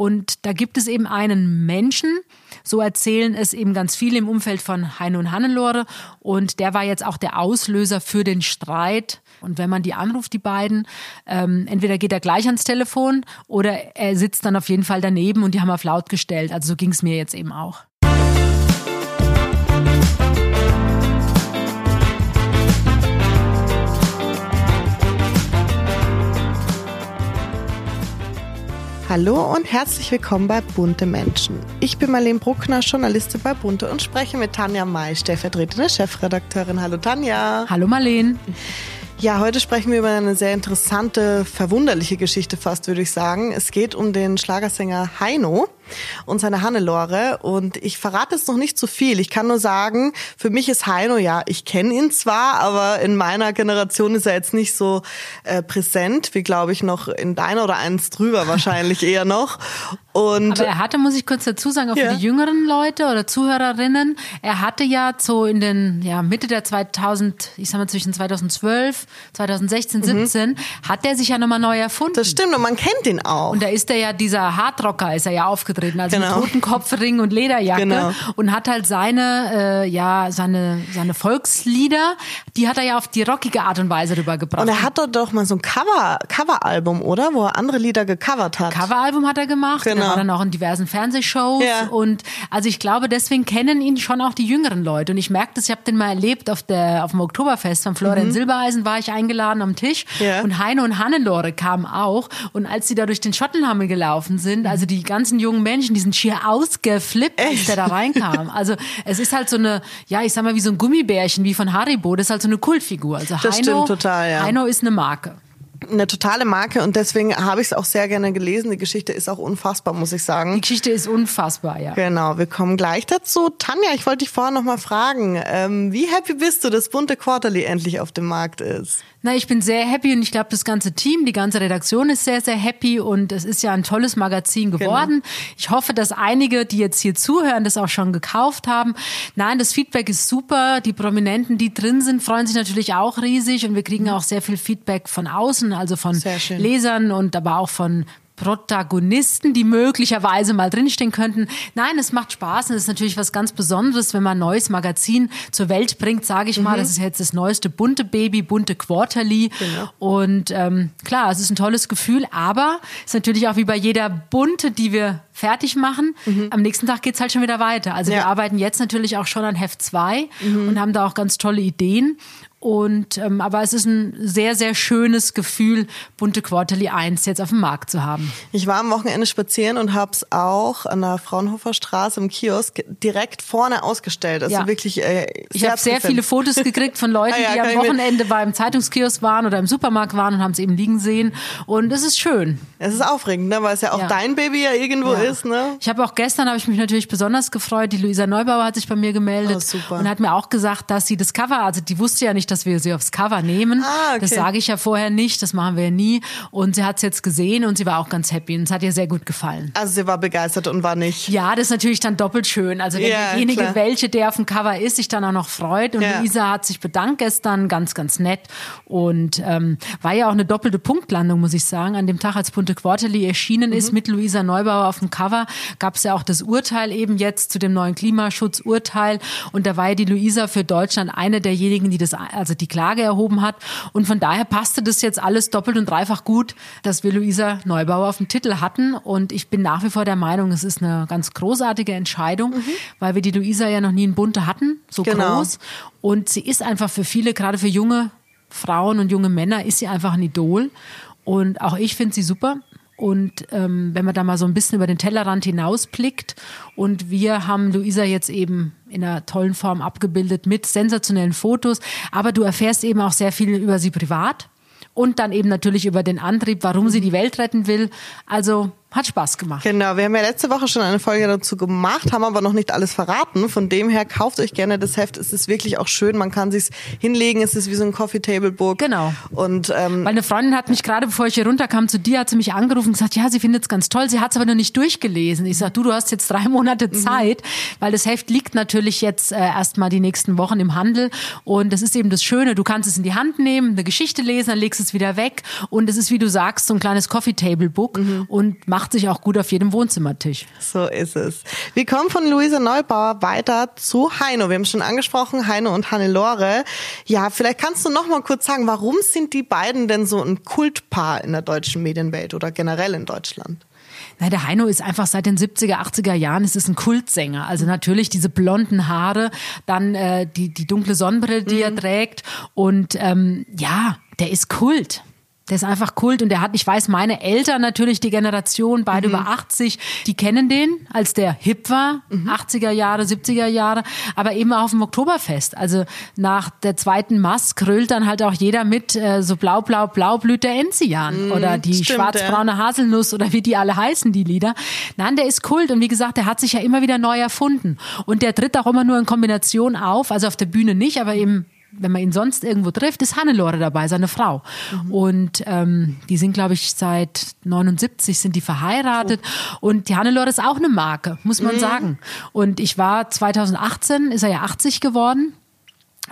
Und da gibt es eben einen Menschen, so erzählen es eben ganz viele im Umfeld von Heino und Hannelore. Und der war jetzt auch der Auslöser für den Streit. Und wenn man die anruft, die beiden, ähm, entweder geht er gleich ans Telefon oder er sitzt dann auf jeden Fall daneben und die haben auf laut gestellt. Also so ging es mir jetzt eben auch. Hallo und herzlich willkommen bei Bunte Menschen. Ich bin Marlene Bruckner, Journalistin bei Bunte und spreche mit Tanja May, stellvertretende Chefredakteurin. Hallo Tanja. Hallo Marlene. Ja, heute sprechen wir über eine sehr interessante, verwunderliche Geschichte fast, würde ich sagen. Es geht um den Schlagersänger Heino und seine Hannelore. Und ich verrate jetzt noch nicht zu viel. Ich kann nur sagen, für mich ist Heino, ja, ich kenne ihn zwar, aber in meiner Generation ist er jetzt nicht so äh, präsent, wie glaube ich noch in deiner oder eins drüber wahrscheinlich eher noch. Und aber er hatte, muss ich kurz dazu sagen, auch ja. für die jüngeren Leute oder Zuhörerinnen, er hatte ja so in den ja, Mitte der 2000, ich sag mal zwischen 2012, 2016, mhm. 17, hat er sich ja nochmal neu erfunden. Das stimmt und man kennt ihn auch. Und da ist er ja dieser Hardrocker, ist er ja aufgetreten aufgetreten, also genau. mit Totenkopfring und Lederjacke genau. und hat halt seine, äh, ja, seine, seine Volkslieder, die hat er ja auf die rockige Art und Weise rübergebracht. Und er hat doch mal so ein Cover, Coveralbum, oder? Wo er andere Lieder gecovert hat. Coveralbum hat er gemacht, genau. er war dann auch in diversen Fernsehshows ja. und also ich glaube, deswegen kennen ihn schon auch die jüngeren Leute und ich merke das, ich habe den mal erlebt auf der, auf dem Oktoberfest von Florian mhm. Silbereisen war ich eingeladen am Tisch ja. und Heino und Hannelore kamen auch und als sie da durch den Schottenhammel gelaufen sind, also die ganzen jungen Menschen, die sind schier ausgeflippt, als der da reinkam. Also es ist halt so eine, ja, ich sag mal, wie so ein Gummibärchen, wie von Haribo. Das ist halt so eine Kultfigur. Also das Heino, stimmt total, ja. Heino ist eine Marke eine totale Marke und deswegen habe ich es auch sehr gerne gelesen. Die Geschichte ist auch unfassbar, muss ich sagen. Die Geschichte ist unfassbar, ja. Genau, wir kommen gleich dazu. Tanja, ich wollte dich vorher noch mal fragen, ähm, wie happy bist du, dass bunte Quarterly endlich auf dem Markt ist? Na, ich bin sehr happy und ich glaube, das ganze Team, die ganze Redaktion ist sehr, sehr happy und es ist ja ein tolles Magazin genau. geworden. Genau. Ich hoffe, dass einige, die jetzt hier zuhören, das auch schon gekauft haben. Nein, das Feedback ist super. Die Prominenten, die drin sind, freuen sich natürlich auch riesig und wir kriegen mhm. auch sehr viel Feedback von außen, also von Lesern und aber auch von Protagonisten, die möglicherweise mal drinstehen könnten. Nein, es macht Spaß und es ist natürlich was ganz Besonderes, wenn man ein neues Magazin zur Welt bringt, sage ich mal. Mhm. Das ist jetzt das neueste bunte Baby, bunte Quarterly. Genau. Und ähm, klar, es ist ein tolles Gefühl, aber es ist natürlich auch wie bei jeder bunte, die wir fertig machen. Mhm. Am nächsten Tag geht's halt schon wieder weiter. Also ja. wir arbeiten jetzt natürlich auch schon an Heft 2 mhm. und haben da auch ganz tolle Ideen. Und ähm, aber es ist ein sehr, sehr schönes Gefühl, bunte Quarterly 1 jetzt auf dem Markt zu haben. Ich war am Wochenende spazieren und habe es auch an der Fraunhofer Straße im Kiosk direkt vorne ausgestellt. Also ja. wirklich. Äh, ich habe sehr viele Fotos gekriegt von Leuten, ah, ja, die am Wochenende beim Zeitungskiosk waren oder im Supermarkt waren und haben es eben liegen sehen. Und es ist schön. Es ist aufregend, ne? weil es ja auch ja. dein Baby ja irgendwo ist. Ne? Ich habe auch gestern habe ich mich natürlich besonders gefreut. Die Luisa Neubauer hat sich bei mir gemeldet oh, und hat mir auch gesagt, dass sie das Cover, also die wusste ja nicht, dass wir sie aufs Cover nehmen. Ah, okay. Das sage ich ja vorher nicht, das machen wir ja nie. Und sie hat es jetzt gesehen und sie war auch ganz happy und es hat ihr sehr gut gefallen. Also sie war begeistert und war nicht. Ja, das ist natürlich dann doppelt schön. Also wenn ja, derjenige, klar. welche der auf dem Cover ist, sich dann auch noch freut. Und ja. Luisa hat sich bedankt gestern, ganz, ganz nett. Und ähm, war ja auch eine doppelte Punktlandung, muss ich sagen. An dem Tag, als Bunte Quarterly erschienen mhm. ist mit Luisa Neubauer auf dem Cover, gab es ja auch das Urteil eben jetzt zu dem neuen Klimaschutzurteil. Und da war ja die Luisa für Deutschland eine derjenigen, die das, also die Klage erhoben hat. Und von daher passte das jetzt alles doppelt und dreifach gut, dass wir Luisa Neubauer auf dem Titel hatten. Und ich bin nach wie vor der Meinung, es ist eine ganz großartige Entscheidung, mhm. weil wir die Luisa ja noch nie in Bunte hatten, so genau. groß. Und sie ist einfach für viele, gerade für junge Frauen und junge Männer, ist sie einfach ein Idol. Und auch ich finde sie super. Und ähm, wenn man da mal so ein bisschen über den Tellerrand hinausblickt und wir haben Luisa jetzt eben in einer tollen Form abgebildet mit sensationellen Fotos, aber du erfährst eben auch sehr viel über sie privat und dann eben natürlich über den Antrieb, warum sie die Welt retten will. Also hat Spaß gemacht. Genau, wir haben ja letzte Woche schon eine Folge dazu gemacht, haben aber noch nicht alles verraten. Von dem her kauft euch gerne das Heft. Es ist wirklich auch schön. Man kann sich's hinlegen. Es ist wie so ein Coffee Table Book. Genau. Und ähm, meine Freundin hat mich gerade, bevor ich hier runterkam zu dir, hat sie mich angerufen und gesagt, ja, sie findet es ganz toll. Sie hat es aber noch nicht durchgelesen. Ich sag, du, du hast jetzt drei Monate mhm. Zeit, mhm. weil das Heft liegt natürlich jetzt äh, erstmal die nächsten Wochen im Handel. Und das ist eben das Schöne. Du kannst es in die Hand nehmen, eine Geschichte lesen, dann legst es wieder weg. Und es ist, wie du sagst, so ein kleines Coffee Table Book mhm. und mach macht sich auch gut auf jedem Wohnzimmertisch. So ist es. Wir kommen von Luise Neubauer weiter zu Heino. Wir haben schon angesprochen, Heino und Hannelore. Ja, vielleicht kannst du noch mal kurz sagen, warum sind die beiden denn so ein Kultpaar in der deutschen Medienwelt oder generell in Deutschland? Na, der Heino ist einfach seit den 70er, 80er Jahren ist es ein Kultsänger. Also natürlich diese blonden Haare, dann äh, die, die dunkle Sonnenbrille, die mhm. er trägt. Und ähm, ja, der ist Kult. Der ist einfach Kult und der hat, ich weiß, meine Eltern natürlich, die Generation, beide mhm. über 80, die kennen den, als der hip war, mhm. 80er Jahre, 70er Jahre, aber eben auch auf dem Oktoberfest. Also nach der zweiten Mass krölt dann halt auch jeder mit, äh, so blau, blau, blau blüht der Enzian mhm, oder die schwarzbraune ja. Haselnuss oder wie die alle heißen, die Lieder. Nein, der ist Kult und wie gesagt, der hat sich ja immer wieder neu erfunden und der tritt auch immer nur in Kombination auf, also auf der Bühne nicht, aber eben wenn man ihn sonst irgendwo trifft, ist Hannelore dabei, seine Frau. Mhm. Und ähm, die sind, glaube ich, seit 79 sind die verheiratet. Oh. Und die Hannelore ist auch eine Marke, muss man mhm. sagen. Und ich war 2018, ist er ja 80 geworden.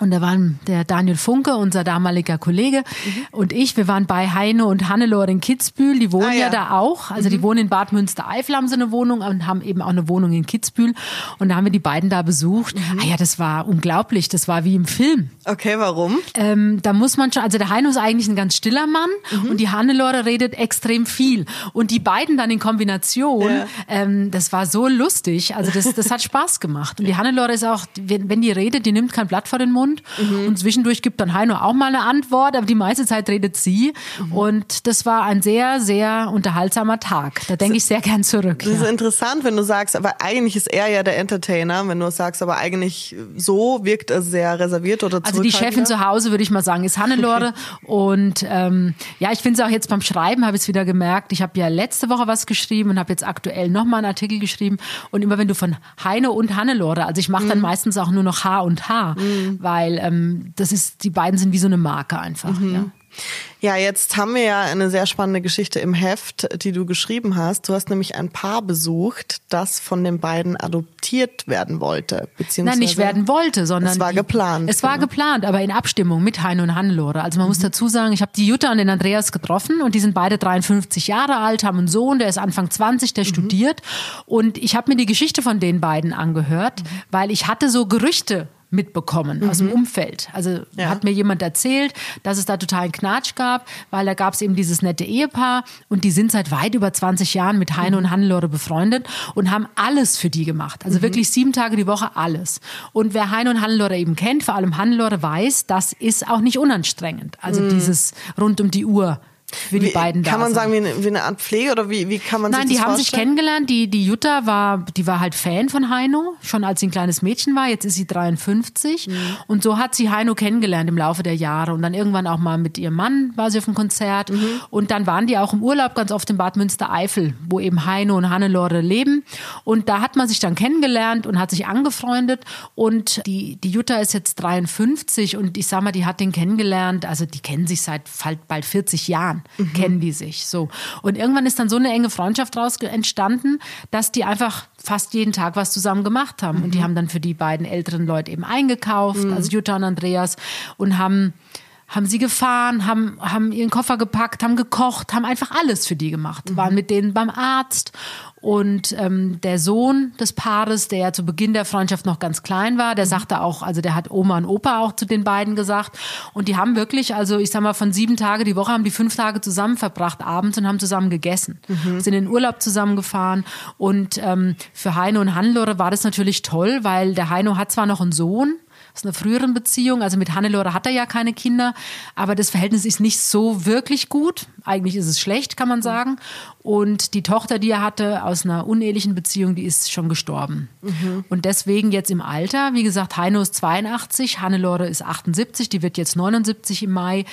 Und da waren der Daniel Funke, unser damaliger Kollege, mhm. und ich, wir waren bei Heino und Hannelore in Kitzbühel. Die wohnen ah, ja. ja. da auch. Also mhm. die wohnen in Bad Münstereifel, haben sie eine Wohnung und haben eben auch eine Wohnung in Kitzbühel. Und da haben wir die beiden da besucht. Mhm. Ah ja, das war unglaublich. Das war wie im Film. Okay, warum? Ähm, da muss man schon, also der Heino ist eigentlich ein ganz stiller Mann mhm. und die Hannelore redet extrem viel. Und die beiden dann in Kombination, ja. ähm, das war so lustig. Also das, das hat Spaß gemacht. Und die Hannelore ist auch, wenn, wenn die redet, die nimmt kein Blatt vor den Mund Mund. Mhm. Und zwischendurch gibt dann Heino auch mal eine Antwort, aber die meiste Zeit redet sie. Mhm. Und das war ein sehr, sehr unterhaltsamer Tag. Da denke ich sehr gern zurück. Das ja. ist interessant, wenn du sagst, aber eigentlich ist er ja der Entertainer, wenn du sagst, aber eigentlich so wirkt er sehr reserviert oder Also die Chefin zu Hause, würde ich mal sagen, ist Hannelore. und ähm, ja, ich finde es auch jetzt beim Schreiben, habe ich es wieder gemerkt. Ich habe ja letzte Woche was geschrieben und habe jetzt aktuell nochmal einen Artikel geschrieben. Und immer wenn du von Heino und Hannelore, also ich mache dann mhm. meistens auch nur noch H und H, mhm. weil weil ähm, das ist, die beiden sind wie so eine Marke einfach. Mhm. Ja. Ja, jetzt haben wir ja eine sehr spannende Geschichte im Heft, die du geschrieben hast. Du hast nämlich ein Paar besucht, das von den beiden adoptiert werden wollte. Beziehungsweise Nein, nicht werden wollte, sondern. Es war die, geplant. Es war genau. geplant, aber in Abstimmung mit Heino und Hannelore. Also man mhm. muss dazu sagen, ich habe die Jutta und den Andreas getroffen und die sind beide 53 Jahre alt, haben einen Sohn, der ist Anfang 20, der mhm. studiert. Und ich habe mir die Geschichte von den beiden angehört, mhm. weil ich hatte so Gerüchte mitbekommen mhm. aus dem mhm. Umfeld. Also ja. hat mir jemand erzählt, dass es da totalen Knatsch gab, weil da gab es eben dieses nette Ehepaar und die sind seit weit über 20 Jahren mit Heine mhm. und Hannelore befreundet und haben alles für die gemacht. Also mhm. wirklich sieben Tage die Woche alles. Und wer Heine und Hannelore eben kennt, vor allem Hannelore weiß, das ist auch nicht unanstrengend. Also mhm. dieses rund um die Uhr für die wie, beiden da Kann man sagen, wie eine, wie eine, Art Pflege oder wie, wie kann man Nein, sich das Nein, die haben sich kennengelernt. Die, die Jutta war, die war halt Fan von Heino, schon als sie ein kleines Mädchen war. Jetzt ist sie 53. Mhm. Und so hat sie Heino kennengelernt im Laufe der Jahre. Und dann irgendwann auch mal mit ihrem Mann war sie auf einem Konzert. Mhm. Und dann waren die auch im Urlaub ganz oft in Bad Münstereifel, wo eben Heino und Hannelore leben. Und da hat man sich dann kennengelernt und hat sich angefreundet. Und die, die Jutta ist jetzt 53 und ich sag mal, die hat den kennengelernt. Also die kennen sich seit bald 40 Jahren, mhm. kennen die sich so. Und irgendwann ist dann so eine enge Freundschaft daraus entstanden, dass die einfach fast jeden Tag was zusammen gemacht haben. Mhm. Und die mhm. haben dann für die beiden älteren Leute eben eingekauft, mhm. also Jutta und Andreas, und haben haben sie gefahren, haben, haben ihren Koffer gepackt, haben gekocht, haben einfach alles für die gemacht. Mhm. Waren mit denen beim Arzt und ähm, der Sohn des Paares, der ja zu Beginn der Freundschaft noch ganz klein war, der mhm. sagte auch, also der hat Oma und Opa auch zu den beiden gesagt. Und die haben wirklich, also ich sag mal, von sieben Tage die Woche haben die fünf Tage zusammen verbracht abends und haben zusammen gegessen. Mhm. Sind in den Urlaub zusammengefahren. Und ähm, für Heino und Hannelore war das natürlich toll, weil der Heino hat zwar noch einen Sohn, aus einer früheren Beziehung. Also mit Hannelore hat er ja keine Kinder, aber das Verhältnis ist nicht so wirklich gut. Eigentlich ist es schlecht, kann man sagen. Und die Tochter, die er hatte aus einer unehelichen Beziehung, die ist schon gestorben. Mhm. Und deswegen jetzt im Alter, wie gesagt, Heino ist 82, Hannelore ist 78, die wird jetzt 79 im Mai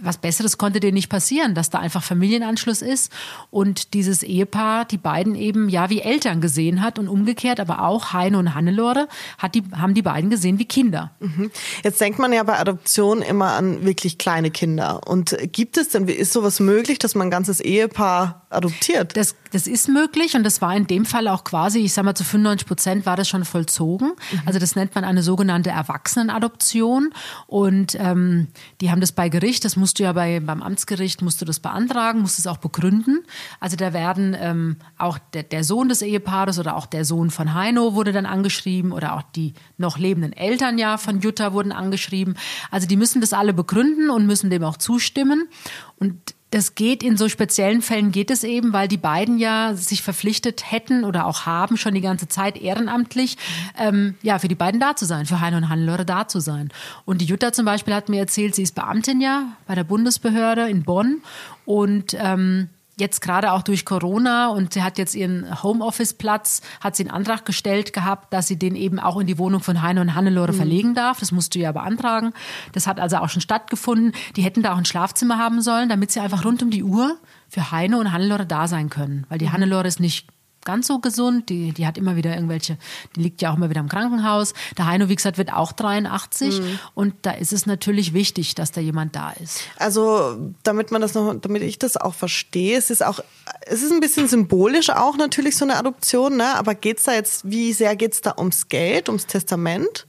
was Besseres konnte dir nicht passieren, dass da einfach Familienanschluss ist und dieses Ehepaar, die beiden eben ja wie Eltern gesehen hat und umgekehrt, aber auch Heine und Hannelore hat die, haben die beiden gesehen wie Kinder. Mhm. Jetzt denkt man ja bei Adoption immer an wirklich kleine Kinder. Und gibt es denn, ist sowas möglich, dass man ein ganzes Ehepaar adoptiert. Das, das ist möglich und das war in dem Fall auch quasi, ich sag mal, zu 95 Prozent war das schon vollzogen. Mhm. Also das nennt man eine sogenannte Erwachsenenadoption und ähm, die haben das bei Gericht, das musst du ja bei, beim Amtsgericht, musst du das beantragen, musst es auch begründen. Also da werden ähm, auch der, der Sohn des Ehepaares oder auch der Sohn von Heino wurde dann angeschrieben oder auch die noch lebenden Eltern ja von Jutta wurden angeschrieben. Also die müssen das alle begründen und müssen dem auch zustimmen. Und das geht in so speziellen Fällen geht es eben, weil die beiden ja sich verpflichtet hätten oder auch haben schon die ganze Zeit ehrenamtlich, ähm, ja, für die beiden da zu sein, für Heino und Hannelore da zu sein. Und die Jutta zum Beispiel hat mir erzählt, sie ist Beamtin ja bei der Bundesbehörde in Bonn und ähm, jetzt gerade auch durch Corona und sie hat jetzt ihren Homeoffice-Platz, hat sie einen Antrag gestellt gehabt, dass sie den eben auch in die Wohnung von Heine und Hannelore mhm. verlegen darf. Das musst du ja beantragen. Das hat also auch schon stattgefunden. Die hätten da auch ein Schlafzimmer haben sollen, damit sie einfach rund um die Uhr für Heine und Hannelore da sein können. Weil die mhm. Hannelore ist nicht ganz so gesund. Die, die hat immer wieder irgendwelche, die liegt ja auch immer wieder im Krankenhaus. Der Heino, wie gesagt, wird auch 83 mhm. und da ist es natürlich wichtig, dass da jemand da ist. Also, damit man das noch, damit ich das auch verstehe, es ist auch, es ist ein bisschen symbolisch auch natürlich so eine Adoption, ne? Aber geht's da jetzt, wie sehr geht's da ums Geld, ums Testament?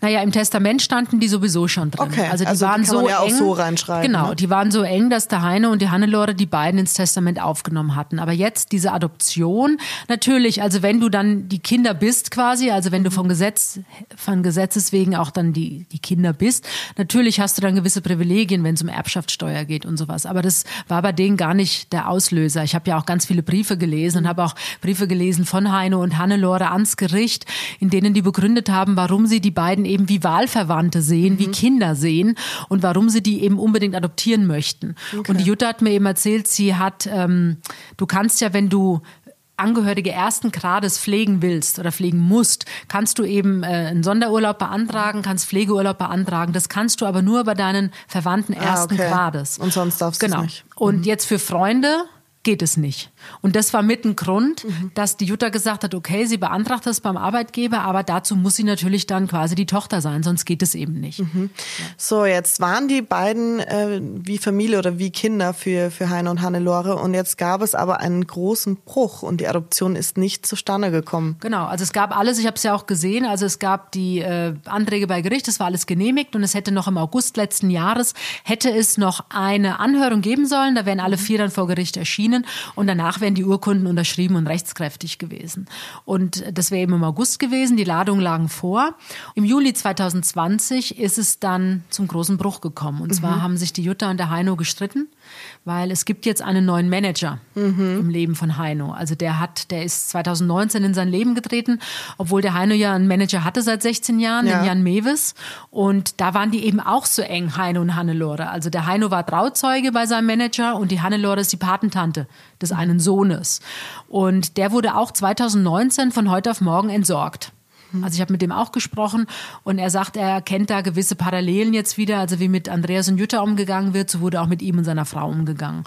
Naja, im Testament standen die sowieso schon drin. Okay, also die also waren die so ja eng. so reinschreiben. Genau, ne? die waren so eng, dass der Heine und die Hannelore die beiden ins Testament aufgenommen hatten. Aber jetzt diese Adoption, natürlich, also wenn du dann die Kinder bist quasi, also wenn du vom Gesetz, von Gesetzes wegen auch dann die, die Kinder bist, natürlich hast du dann gewisse Privilegien, wenn es um Erbschaftssteuer geht und sowas. Aber das war bei denen gar nicht der Auslöser. Ich habe ja auch ganz viele Briefe gelesen und habe auch Briefe gelesen von Heine und Hannelore ans Gericht, in denen die begründet haben, warum sie die beiden beiden eben wie Wahlverwandte sehen, mhm. wie Kinder sehen und warum sie die eben unbedingt adoptieren möchten. Okay. Und die Jutta hat mir eben erzählt, sie hat, ähm, du kannst ja, wenn du Angehörige ersten Grades pflegen willst oder pflegen musst, kannst du eben äh, einen Sonderurlaub beantragen, kannst Pflegeurlaub beantragen. Das kannst du aber nur bei deinen Verwandten ah, ersten ah, okay. Grades. Und sonst darfst du genau. nicht. Und mhm. jetzt für Freunde geht es nicht. Und das war mit ein Grund, mhm. dass die Jutta gesagt hat, okay, sie beantragt das beim Arbeitgeber, aber dazu muss sie natürlich dann quasi die Tochter sein, sonst geht es eben nicht. Mhm. So, jetzt waren die beiden äh, wie Familie oder wie Kinder für, für Heine und Hannelore und jetzt gab es aber einen großen Bruch und die Adoption ist nicht zustande gekommen. Genau, also es gab alles, ich habe es ja auch gesehen, also es gab die äh, Anträge bei Gericht, das war alles genehmigt und es hätte noch im August letzten Jahres, hätte es noch eine Anhörung geben sollen, da wären alle vier dann vor Gericht erschienen und danach wären die Urkunden unterschrieben und rechtskräftig gewesen. Und das wäre eben im August gewesen, die Ladungen lagen vor. Im Juli 2020 ist es dann zum großen Bruch gekommen. Und zwar mhm. haben sich die Jutta und der Heino gestritten weil es gibt jetzt einen neuen Manager mhm. im Leben von Heino. Also der hat, der ist 2019 in sein Leben getreten, obwohl der Heino ja einen Manager hatte seit 16 Jahren, ja. den Jan Mewes. Und da waren die eben auch so eng, Heino und Hannelore. Also der Heino war Trauzeuge bei seinem Manager und die Hannelore ist die Patentante des einen Sohnes. Und der wurde auch 2019 von heute auf morgen entsorgt. Mhm. Also ich habe mit dem auch gesprochen und er sagt, er kennt da gewisse Parallelen jetzt wieder, also wie mit Andreas und Jutta umgegangen wird, so wurde auch mit ihm und seiner Frau umgegangen.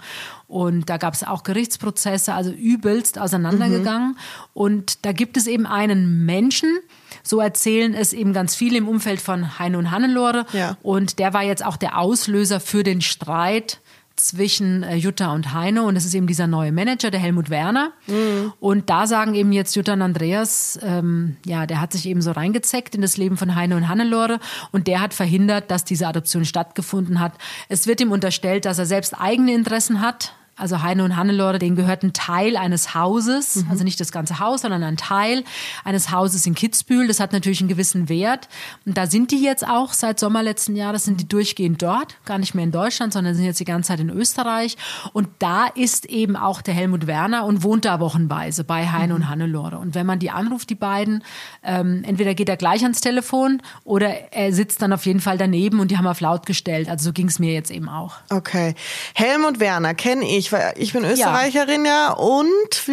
Und da gab es auch Gerichtsprozesse, also übelst auseinandergegangen. Mhm. Und da gibt es eben einen Menschen, so erzählen es eben ganz viele im Umfeld von Heine und Hannelore. Ja. Und der war jetzt auch der Auslöser für den Streit zwischen äh, Jutta und Heino und es ist eben dieser neue Manager, der Helmut Werner. Mhm. Und da sagen eben jetzt Jutta und Andreas, ähm, ja, der hat sich eben so reingezeckt in das Leben von Heino und Hannelore und der hat verhindert, dass diese Adoption stattgefunden hat. Es wird ihm unterstellt, dass er selbst eigene Interessen hat, also Heine und Hannelore, denen gehört ein Teil eines Hauses, mhm. also nicht das ganze Haus, sondern ein Teil eines Hauses in Kitzbühel. Das hat natürlich einen gewissen Wert. Und da sind die jetzt auch seit Sommer letzten Jahres, sind die durchgehend dort, gar nicht mehr in Deutschland, sondern sind jetzt die ganze Zeit in Österreich. Und da ist eben auch der Helmut Werner und wohnt da wochenweise bei Heine mhm. und Hannelore. Und wenn man die anruft, die beiden, ähm, entweder geht er gleich ans Telefon oder er sitzt dann auf jeden Fall daneben und die haben auf laut gestellt. Also so ging es mir jetzt eben auch. Okay. Helmut Werner kenne ich weil ich bin Österreicherin ja, ja und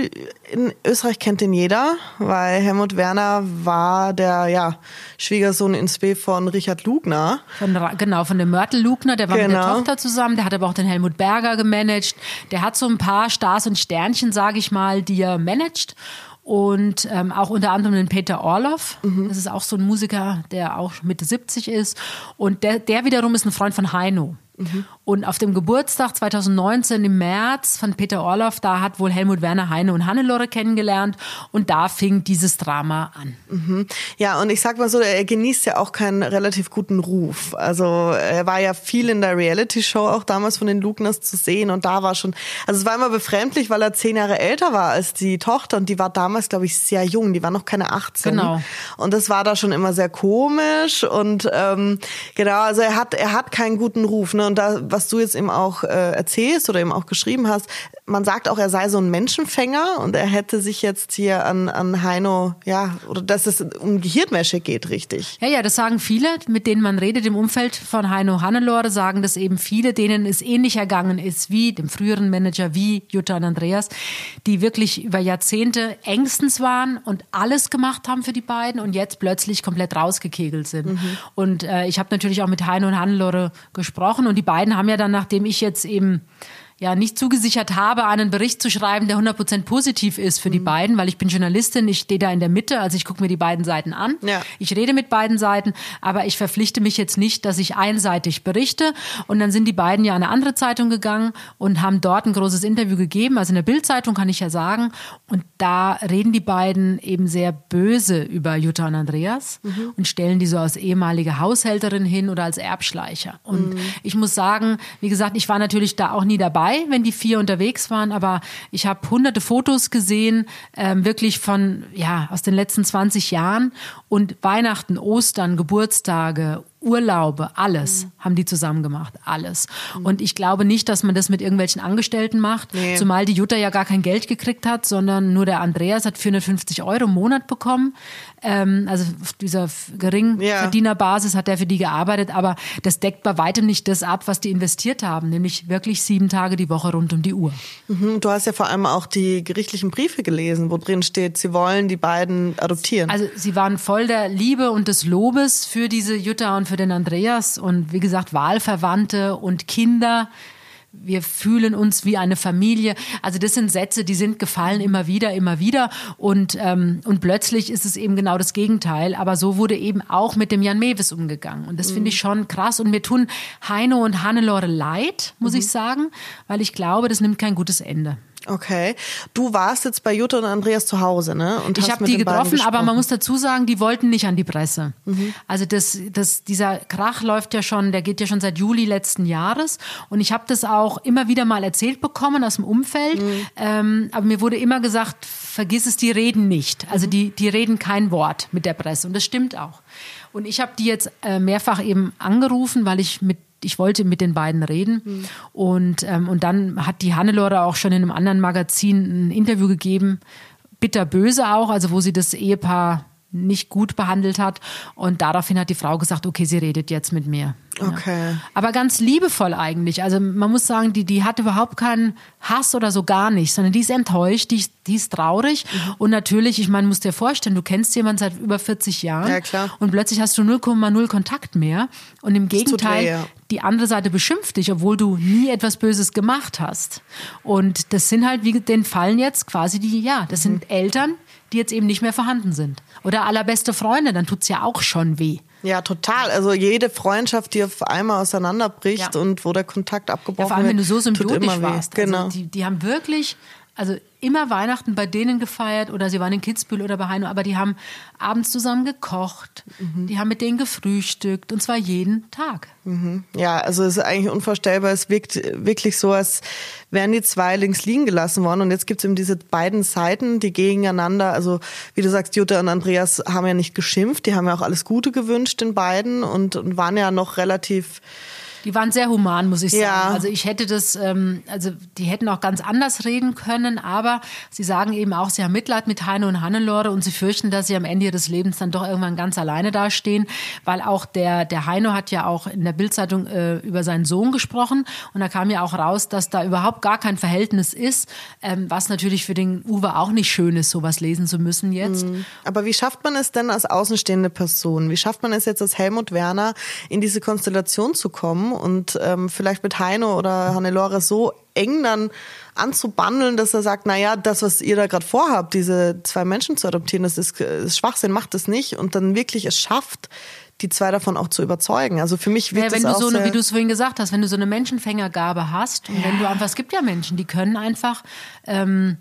in Österreich kennt ihn jeder, weil Helmut Werner war der ja, Schwiegersohn in Spee von Richard Lugner. Von, genau, von dem Mörtel Lugner, der war genau. mit der genau. Tochter zusammen, der hat aber auch den Helmut Berger gemanagt. Der hat so ein paar Stars und Sternchen, sage ich mal, die er managt und ähm, auch unter anderem den Peter Orloff. Mhm. Das ist auch so ein Musiker, der auch Mitte 70 ist. Und der, der wiederum ist ein Freund von Heino. Mhm. Und auf dem Geburtstag 2019 im März von Peter Orloff, da hat wohl Helmut Werner Heine und Hannelore kennengelernt und da fing dieses Drama an. Mhm. Ja, und ich sag mal so, er genießt ja auch keinen relativ guten Ruf. Also er war ja viel in der Reality-Show auch damals von den Lugners zu sehen und da war schon, also es war immer befremdlich, weil er zehn Jahre älter war als die Tochter und die war damals, glaube ich, sehr jung, die war noch keine 18. Genau. Und das war da schon immer sehr komisch und ähm, genau, also er hat, er hat keinen guten Ruf. Ne? Und da, was du jetzt eben auch äh, erzählst oder eben auch geschrieben hast, man sagt auch, er sei so ein Menschenfänger und er hätte sich jetzt hier an, an Heino, ja, oder dass es um Gehirnwäsche geht, richtig. Ja, ja, das sagen viele, mit denen man redet im Umfeld von Heino Hannelore, sagen das eben viele, denen es ähnlich ergangen ist wie dem früheren Manager, wie Jutta und Andreas, die wirklich über Jahrzehnte engstens waren und alles gemacht haben für die beiden und jetzt plötzlich komplett rausgekegelt sind. Mhm. Und äh, ich habe natürlich auch mit Heino und Hannelore gesprochen und die beiden haben ja dann, nachdem ich jetzt eben ja nicht zugesichert habe, einen Bericht zu schreiben, der 100% positiv ist für mhm. die beiden, weil ich bin Journalistin, ich stehe da in der Mitte, also ich gucke mir die beiden Seiten an. Ja. Ich rede mit beiden Seiten, aber ich verpflichte mich jetzt nicht, dass ich einseitig berichte. Und dann sind die beiden ja an eine andere Zeitung gegangen und haben dort ein großes Interview gegeben, also in der Bildzeitung kann ich ja sagen. Und da reden die beiden eben sehr böse über Jutta und Andreas mhm. und stellen die so als ehemalige Haushälterin hin oder als Erbschleicher. Und mhm. ich muss sagen, wie gesagt, ich war natürlich da auch nie dabei dabei, wenn die vier unterwegs waren, aber ich habe hunderte Fotos gesehen, ähm, wirklich von, ja, aus den letzten 20 Jahren und Weihnachten, Ostern, Geburtstage, Urlaube, alles mhm. haben die zusammen gemacht, alles. Mhm. Und ich glaube nicht, dass man das mit irgendwelchen Angestellten macht, nee. zumal die Jutta ja gar kein Geld gekriegt hat, sondern nur der Andreas hat 450 Euro im Monat bekommen. Ähm, also auf dieser Geringverdienerbasis ja. hat er für die gearbeitet, aber das deckt bei weitem nicht das ab, was die investiert haben, nämlich wirklich sieben Tage die Woche rund um die Uhr. Mhm. Du hast ja vor allem auch die gerichtlichen Briefe gelesen, wo drin steht, sie wollen die beiden adoptieren. Also sie waren voll der Liebe und des Lobes für diese Jutta und für den Andreas und wie gesagt Wahlverwandte und Kinder. Wir fühlen uns wie eine Familie. Also das sind Sätze, die sind gefallen immer wieder, immer wieder. Und, ähm, und plötzlich ist es eben genau das Gegenteil. Aber so wurde eben auch mit dem Jan Mewes umgegangen. Und das mhm. finde ich schon krass. Und mir tun Heino und Hannelore leid, muss mhm. ich sagen, weil ich glaube, das nimmt kein gutes Ende. Okay. Du warst jetzt bei Jutta und Andreas zu Hause, ne? Und ich habe die getroffen, aber man muss dazu sagen, die wollten nicht an die Presse. Mhm. Also das, das, dieser Krach läuft ja schon, der geht ja schon seit Juli letzten Jahres. Und ich habe das auch immer wieder mal erzählt bekommen aus dem Umfeld. Mhm. Ähm, aber mir wurde immer gesagt, vergiss es, die reden nicht. Also mhm. die, die reden kein Wort mit der Presse. Und das stimmt auch. Und ich habe die jetzt äh, mehrfach eben angerufen, weil ich mit ich wollte mit den beiden reden. Mhm. Und, ähm, und dann hat die Hannelore auch schon in einem anderen Magazin ein Interview gegeben, bitterböse auch, also wo sie das Ehepaar nicht gut behandelt hat. Und daraufhin hat die Frau gesagt, okay, sie redet jetzt mit mir. Okay. Ja. Aber ganz liebevoll eigentlich. Also man muss sagen, die, die hat überhaupt keinen Hass oder so gar nicht, sondern die ist enttäuscht, die, die ist traurig. Mhm. Und natürlich, ich meine, musst dir vorstellen, du kennst jemanden seit über 40 Jahren. Ja, klar. Und plötzlich hast du 0,0 Kontakt mehr. Und im Gegenteil, weh, ja. die andere Seite beschimpft dich, obwohl du nie etwas Böses gemacht hast. Und das sind halt, wie den fallen jetzt quasi die, ja, das sind mhm. Eltern, die jetzt eben nicht mehr vorhanden sind. Oder allerbeste Freunde, dann tut es ja auch schon weh. Ja, total. Also jede Freundschaft, die auf einmal auseinanderbricht ja. und wo der Kontakt abgebrochen wird. Ja, vor allem, wenn du so symbiotisch warst. Also genau. Also die, die haben wirklich also immer Weihnachten bei denen gefeiert oder sie waren in Kitzbühel oder bei Heino, aber die haben abends zusammen gekocht, mhm. die haben mit denen gefrühstückt und zwar jeden Tag. Mhm. Ja, also es ist eigentlich unvorstellbar. Es wirkt wirklich so, als wären die zwei links liegen gelassen worden und jetzt gibt es eben diese beiden Seiten, die gegeneinander, also wie du sagst, Jutta und Andreas haben ja nicht geschimpft, die haben ja auch alles Gute gewünscht den beiden und, und waren ja noch relativ die waren sehr human, muss ich sagen. Ja. Also ich hätte das, ähm, also die hätten auch ganz anders reden können, aber sie sagen eben auch, sie haben Mitleid mit Heino und Hannelore und sie fürchten, dass sie am Ende ihres Lebens dann doch irgendwann ganz alleine dastehen, weil auch der, der Heino hat ja auch in der Bildzeitung äh, über seinen Sohn gesprochen und da kam ja auch raus, dass da überhaupt gar kein Verhältnis ist, ähm, was natürlich für den Uwe auch nicht schön ist, sowas lesen zu müssen jetzt. Mhm. Aber wie schafft man es denn als außenstehende Person? Wie schafft man es jetzt als Helmut Werner in diese Konstellation zu kommen und ähm, vielleicht mit Heino oder Hannelore so eng dann anzubandeln, dass er sagt, naja, das, was ihr da gerade vorhabt, diese zwei Menschen zu adoptieren, das ist, ist Schwachsinn, macht das nicht und dann wirklich es schafft, die zwei davon auch zu überzeugen. Also für mich wird ja, wenn das du auch so eine, wie du es vorhin gesagt hast, wenn du so eine Menschenfängergabe hast und ja. wenn du einfach, es gibt ja Menschen, die können einfach ähm,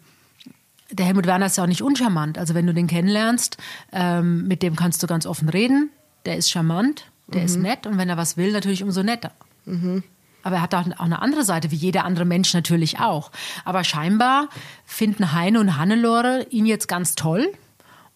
der Helmut Werner ist ja auch nicht uncharmant. Also wenn du den kennenlernst, ähm, mit dem kannst du ganz offen reden. Der ist charmant, der mhm. ist nett und wenn er was will, natürlich umso netter. Mhm. Aber er hat auch eine andere Seite, wie jeder andere Mensch natürlich auch. Aber scheinbar finden Heine und Hannelore ihn jetzt ganz toll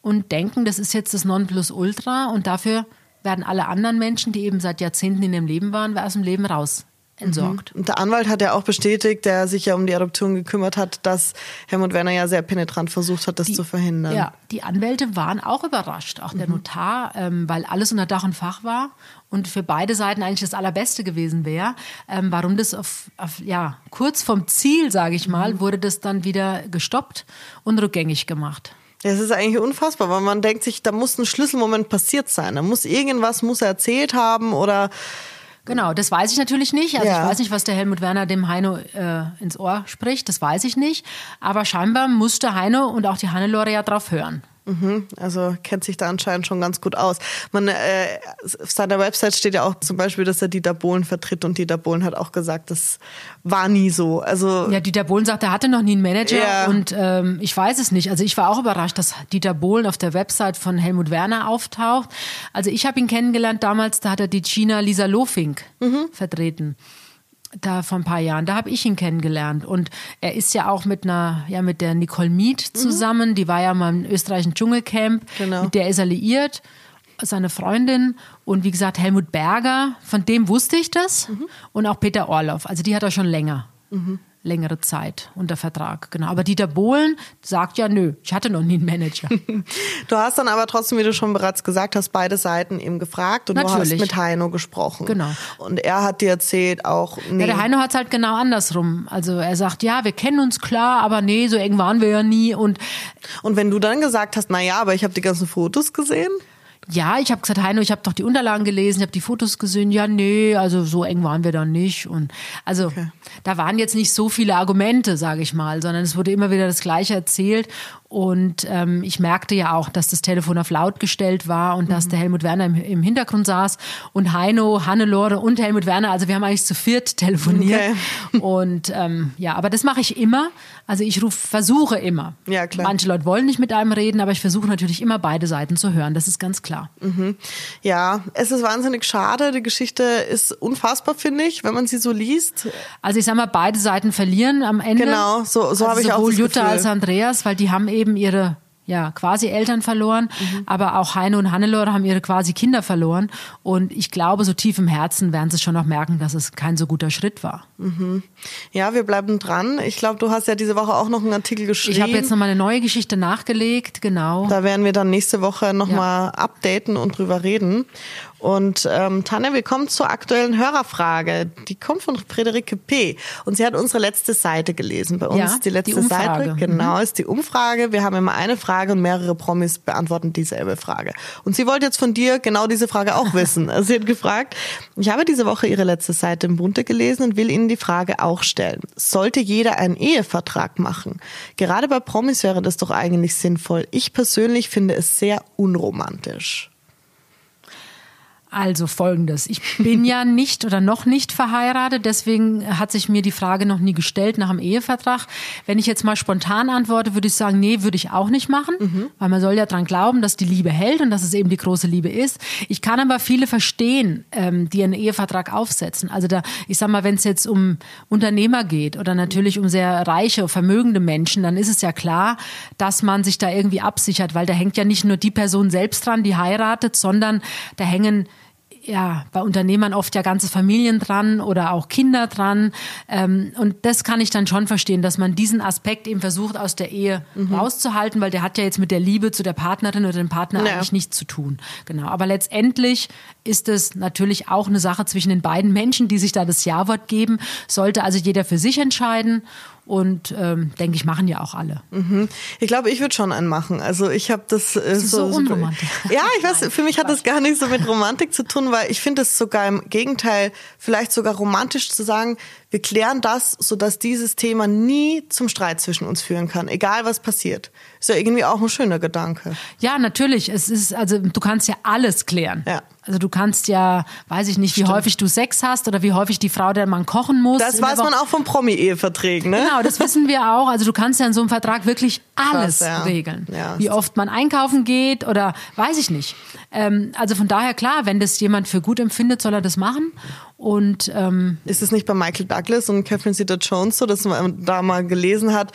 und denken, das ist jetzt das Nonplusultra und dafür werden alle anderen Menschen, die eben seit Jahrzehnten in dem Leben waren, aus dem Leben raus entsorgt. Mhm. Und der Anwalt hat ja auch bestätigt, der sich ja um die Adoption gekümmert hat, dass Helmut Werner ja sehr penetrant versucht hat, das die, zu verhindern. Ja, die Anwälte waren auch überrascht, auch der mhm. Notar, ähm, weil alles unter Dach und Fach war und für beide Seiten eigentlich das Allerbeste gewesen wäre. Ähm, warum das auf, auf, ja, kurz vom Ziel, sage ich mal, mhm. wurde das dann wieder gestoppt und rückgängig gemacht. Das ist eigentlich unfassbar, weil man denkt sich, da muss ein Schlüsselmoment passiert sein. Da muss irgendwas muss er erzählt haben oder Genau, das weiß ich natürlich nicht. Also ja. ich weiß nicht, was der Helmut Werner dem Heino äh, ins Ohr spricht, das weiß ich nicht. Aber scheinbar musste Heino und auch die Hannelore ja drauf hören. Mhm, also kennt sich da anscheinend schon ganz gut aus. Man, äh, auf seiner Website steht ja auch zum Beispiel, dass er Dieter Bohlen vertritt und Dieter Bohlen hat auch gesagt, das war nie so. Also ja, Dieter Bohlen sagt, er hatte noch nie einen Manager ja. und ähm, ich weiß es nicht. Also ich war auch überrascht, dass Dieter Bohlen auf der Website von Helmut Werner auftaucht. Also ich habe ihn kennengelernt damals, da hat er die China Lisa Lofink mhm. vertreten da vor ein paar Jahren, da habe ich ihn kennengelernt und er ist ja auch mit einer, ja mit der Nicole Miet mhm. zusammen, mhm. die war ja mal im österreichischen Dschungelcamp, genau. mit der ist er liiert, seine Freundin und wie gesagt Helmut Berger, von dem wusste ich das mhm. und auch Peter Orloff, also die hat er schon länger. Mhm längere Zeit unter Vertrag. Genau. Aber Dieter Bohlen sagt ja, nö, ich hatte noch nie einen Manager. du hast dann aber trotzdem, wie du schon bereits gesagt hast, beide Seiten eben gefragt und Natürlich. du hast mit Heino gesprochen. Genau. Und er hat dir erzählt auch, nee. Ja, der Heino hat es halt genau andersrum. Also er sagt, ja, wir kennen uns klar, aber nee, so eng waren wir ja nie. Und, und wenn du dann gesagt hast, na ja, aber ich habe die ganzen Fotos gesehen? Ja, ich habe gesagt, Heino, ich habe doch die Unterlagen gelesen, ich habe die Fotos gesehen. Ja, nee, also so eng waren wir dann nicht. Und also okay. da waren jetzt nicht so viele Argumente, sage ich mal, sondern es wurde immer wieder das Gleiche erzählt. Und ähm, ich merkte ja auch, dass das Telefon auf laut gestellt war und mhm. dass der Helmut Werner im, im, Hintergrund saß und Heino, Hannelore und Helmut Werner. Also wir haben eigentlich zu viert telefoniert. Okay. Und ähm, ja, aber das mache ich immer. Also ich ruf, versuche immer. Ja, klar. Manche Leute wollen nicht mit einem reden, aber ich versuche natürlich immer beide Seiten zu hören. Das ist ganz klar. Mhm. Ja, es ist wahnsinnig schade. Die Geschichte ist unfassbar, finde ich, wenn man sie so liest. Also ich sag mal, beide Seiten verlieren am Ende. Genau, so, so also habe ich auch Sowohl Jutta als Andreas, weil die haben eben eben ihre ja, quasi Eltern verloren, mhm. aber auch Heine und Hannelore haben ihre quasi Kinder verloren. Und ich glaube, so tief im Herzen werden sie schon noch merken, dass es kein so guter Schritt war. Mhm. Ja, wir bleiben dran. Ich glaube, du hast ja diese Woche auch noch einen Artikel geschrieben. Ich habe jetzt noch mal eine neue Geschichte nachgelegt, genau. Da werden wir dann nächste Woche noch ja. mal updaten und drüber reden. Und ähm, Tanja, wir kommen zur aktuellen Hörerfrage. Die kommt von Friederike P. Und sie hat unsere letzte Seite gelesen. Bei uns ja, die letzte die Seite, genau, mhm. ist die Umfrage. Wir haben immer eine Frage und mehrere Promis beantworten dieselbe Frage. Und sie wollte jetzt von dir genau diese Frage auch wissen. Sie hat gefragt, ich habe diese Woche ihre letzte Seite im Bunte gelesen und will Ihnen die Frage auch stellen. Sollte jeder einen Ehevertrag machen? Gerade bei Promis wäre das doch eigentlich sinnvoll. Ich persönlich finde es sehr unromantisch. Also folgendes. Ich bin ja nicht oder noch nicht verheiratet, deswegen hat sich mir die Frage noch nie gestellt nach dem Ehevertrag. Wenn ich jetzt mal spontan antworte, würde ich sagen, nee, würde ich auch nicht machen, mhm. weil man soll ja dran glauben, dass die Liebe hält und dass es eben die große Liebe ist. Ich kann aber viele verstehen, ähm, die einen Ehevertrag aufsetzen. Also da, ich sag mal, wenn es jetzt um Unternehmer geht oder natürlich um sehr reiche, vermögende Menschen, dann ist es ja klar, dass man sich da irgendwie absichert, weil da hängt ja nicht nur die Person selbst dran, die heiratet, sondern da hängen ja, bei Unternehmern oft ja ganze Familien dran oder auch Kinder dran. Ähm, und das kann ich dann schon verstehen, dass man diesen Aspekt eben versucht, aus der Ehe mhm. rauszuhalten, weil der hat ja jetzt mit der Liebe zu der Partnerin oder dem Partner ja. eigentlich nichts zu tun. Genau. Aber letztendlich ist es natürlich auch eine Sache zwischen den beiden Menschen, die sich da das Ja-Wort geben. Sollte also jeder für sich entscheiden. Und ähm, denke ich, machen ja auch alle. Mhm. Ich glaube, ich würde schon einen machen. Also ich habe das, äh, das so, so unromantisch. Ja, ich weiß, für mich hat das gar nicht so mit Romantik zu tun, weil ich finde es sogar im Gegenteil vielleicht sogar romantisch zu sagen, wir klären das, sodass dieses Thema nie zum Streit zwischen uns führen kann, egal was passiert. Ist ja irgendwie auch ein schöner Gedanke. Ja, natürlich. Es ist, also du kannst ja alles klären. Ja. Also du kannst ja, weiß ich nicht, wie Stimmt. häufig du Sex hast oder wie häufig die Frau der Mann kochen muss. Das weiß man auch vom Promi-Eheverträgen, ne? Genau, das wissen wir auch. Also du kannst ja in so einem Vertrag wirklich alles Krass, ja. regeln. Ja, wie oft man einkaufen geht oder weiß ich nicht. Ähm, also von daher klar, wenn das jemand für gut empfindet, soll er das machen. Und ähm, ist es nicht bei Michael Douglas und Catherine Zeta-Jones so, dass man da mal gelesen hat,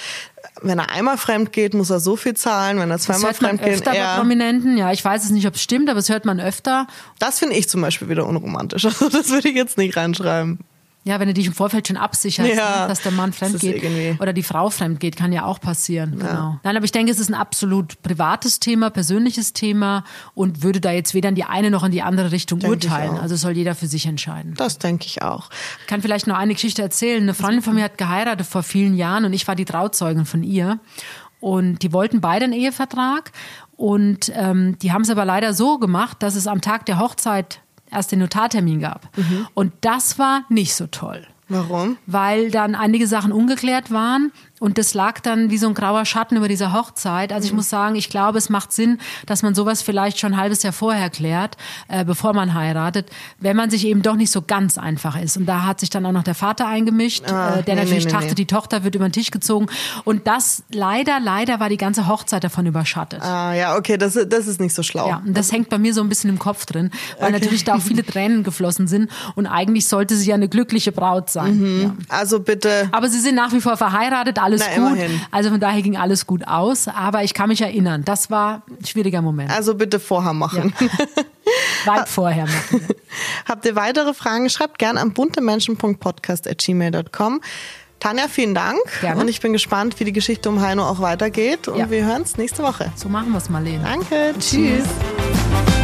wenn er einmal fremd geht, muss er so viel zahlen, wenn er zweimal fremd geht, öfter er... bei Prominenten, ja, ich weiß es nicht, ob es stimmt, aber es hört man öfter. Das finde ich zum Beispiel wieder unromantisch. Also das würde ich jetzt nicht reinschreiben. Ja, wenn du dich im Vorfeld schon absicherst, ja, ne, dass der Mann fremd geht oder die Frau fremd geht, kann ja auch passieren. Ja. Genau. Nein, aber ich denke, es ist ein absolut privates Thema, persönliches Thema und würde da jetzt weder in die eine noch in die andere Richtung denke urteilen. Also soll jeder für sich entscheiden. Das denke ich auch. Ich kann vielleicht noch eine Geschichte erzählen. Eine Freundin von mir hat geheiratet vor vielen Jahren und ich war die Trauzeugin von ihr. Und die wollten beide einen Ehevertrag. Und ähm, die haben es aber leider so gemacht, dass es am Tag der Hochzeit erst den Notartermin gab. Mhm. Und das war nicht so toll. Warum? Weil dann einige Sachen ungeklärt waren und das lag dann wie so ein grauer Schatten über dieser Hochzeit. Also ich mhm. muss sagen, ich glaube, es macht Sinn, dass man sowas vielleicht schon ein halbes Jahr vorher klärt, äh, bevor man heiratet, wenn man sich eben doch nicht so ganz einfach ist. Und da hat sich dann auch noch der Vater eingemischt, ah, äh, der nee, natürlich nee, dachte, nee. die Tochter wird über den Tisch gezogen. Und das leider, leider war die ganze Hochzeit davon überschattet. Ah ja, okay, das, das ist nicht so schlau. Ja, und das hängt bei mir so ein bisschen im Kopf drin, weil okay. natürlich da auch viele Tränen geflossen sind. Und eigentlich sollte sie ja eine glückliche Braut sein. Mhm. Ja. Also bitte. Aber sie sind nach wie vor verheiratet, alles Na, gut. Immerhin. Also von daher ging alles gut aus. Aber ich kann mich erinnern, das war ein schwieriger Moment. Also bitte vorher machen. Ja. Weit vorher machen. Habt ihr weitere Fragen? Schreibt gerne an buntemenschen.podcast.gmail.com. Tanja, vielen Dank. Gerne. Und ich bin gespannt, wie die Geschichte um Heino auch weitergeht. Und ja. wir hören es nächste Woche. So machen wir es, Marlene. Danke. Tschüss. Tschüss.